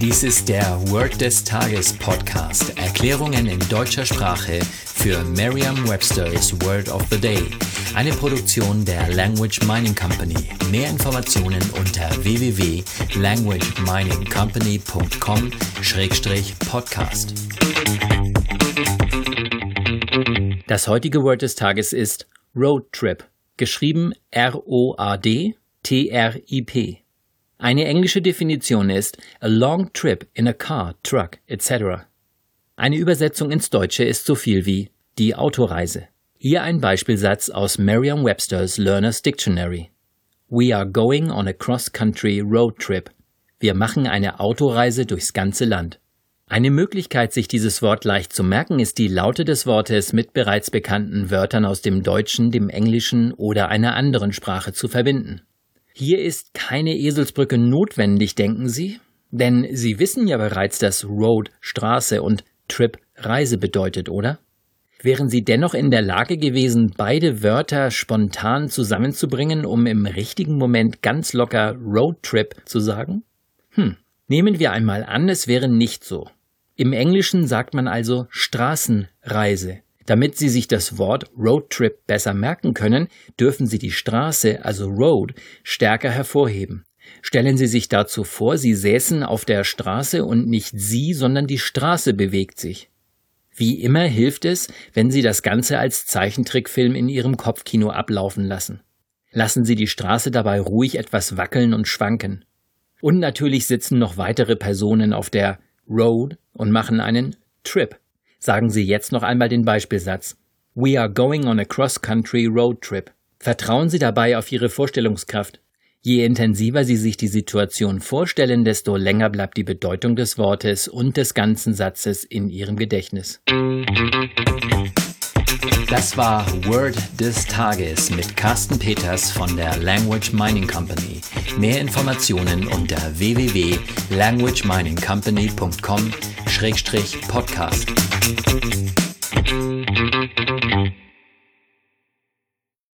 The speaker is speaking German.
Dies ist der Word des Tages Podcast. Erklärungen in deutscher Sprache für Merriam-Webster's Word of the Day. Eine Produktion der Language Mining Company. Mehr Informationen unter www.languageminingcompany.com-podcast. Das heutige Word des Tages ist Road Trip, geschrieben R-O-A-D-T-R-I-P. Eine englische Definition ist a long trip in a car, truck, etc. Eine Übersetzung ins Deutsche ist so viel wie die Autoreise. Hier ein Beispielsatz aus Merriam-Webster's Learner's Dictionary. We are going on a cross-country road trip. Wir machen eine Autoreise durchs ganze Land. Eine Möglichkeit, sich dieses Wort leicht zu merken, ist die Laute des Wortes mit bereits bekannten Wörtern aus dem Deutschen, dem Englischen oder einer anderen Sprache zu verbinden. Hier ist keine Eselsbrücke notwendig, denken Sie? Denn Sie wissen ja bereits, dass Road Straße und Trip Reise bedeutet, oder? Wären Sie dennoch in der Lage gewesen, beide Wörter spontan zusammenzubringen, um im richtigen Moment ganz locker Road Trip zu sagen? Hm, nehmen wir einmal an, es wäre nicht so. Im Englischen sagt man also Straßenreise. Damit Sie sich das Wort Roadtrip besser merken können, dürfen Sie die Straße, also Road, stärker hervorheben. Stellen Sie sich dazu vor, Sie säßen auf der Straße und nicht Sie, sondern die Straße bewegt sich. Wie immer hilft es, wenn Sie das Ganze als Zeichentrickfilm in Ihrem Kopfkino ablaufen lassen. Lassen Sie die Straße dabei ruhig etwas wackeln und schwanken. Und natürlich sitzen noch weitere Personen auf der Road und machen einen Trip. Sagen Sie jetzt noch einmal den Beispielsatz. We are going on a cross-country road trip. Vertrauen Sie dabei auf Ihre Vorstellungskraft. Je intensiver Sie sich die Situation vorstellen, desto länger bleibt die Bedeutung des Wortes und des ganzen Satzes in Ihrem Gedächtnis. Das war Word des Tages mit Carsten Peters von der Language Mining Company. Mehr Informationen unter www.languageminingcompany.com-podcast.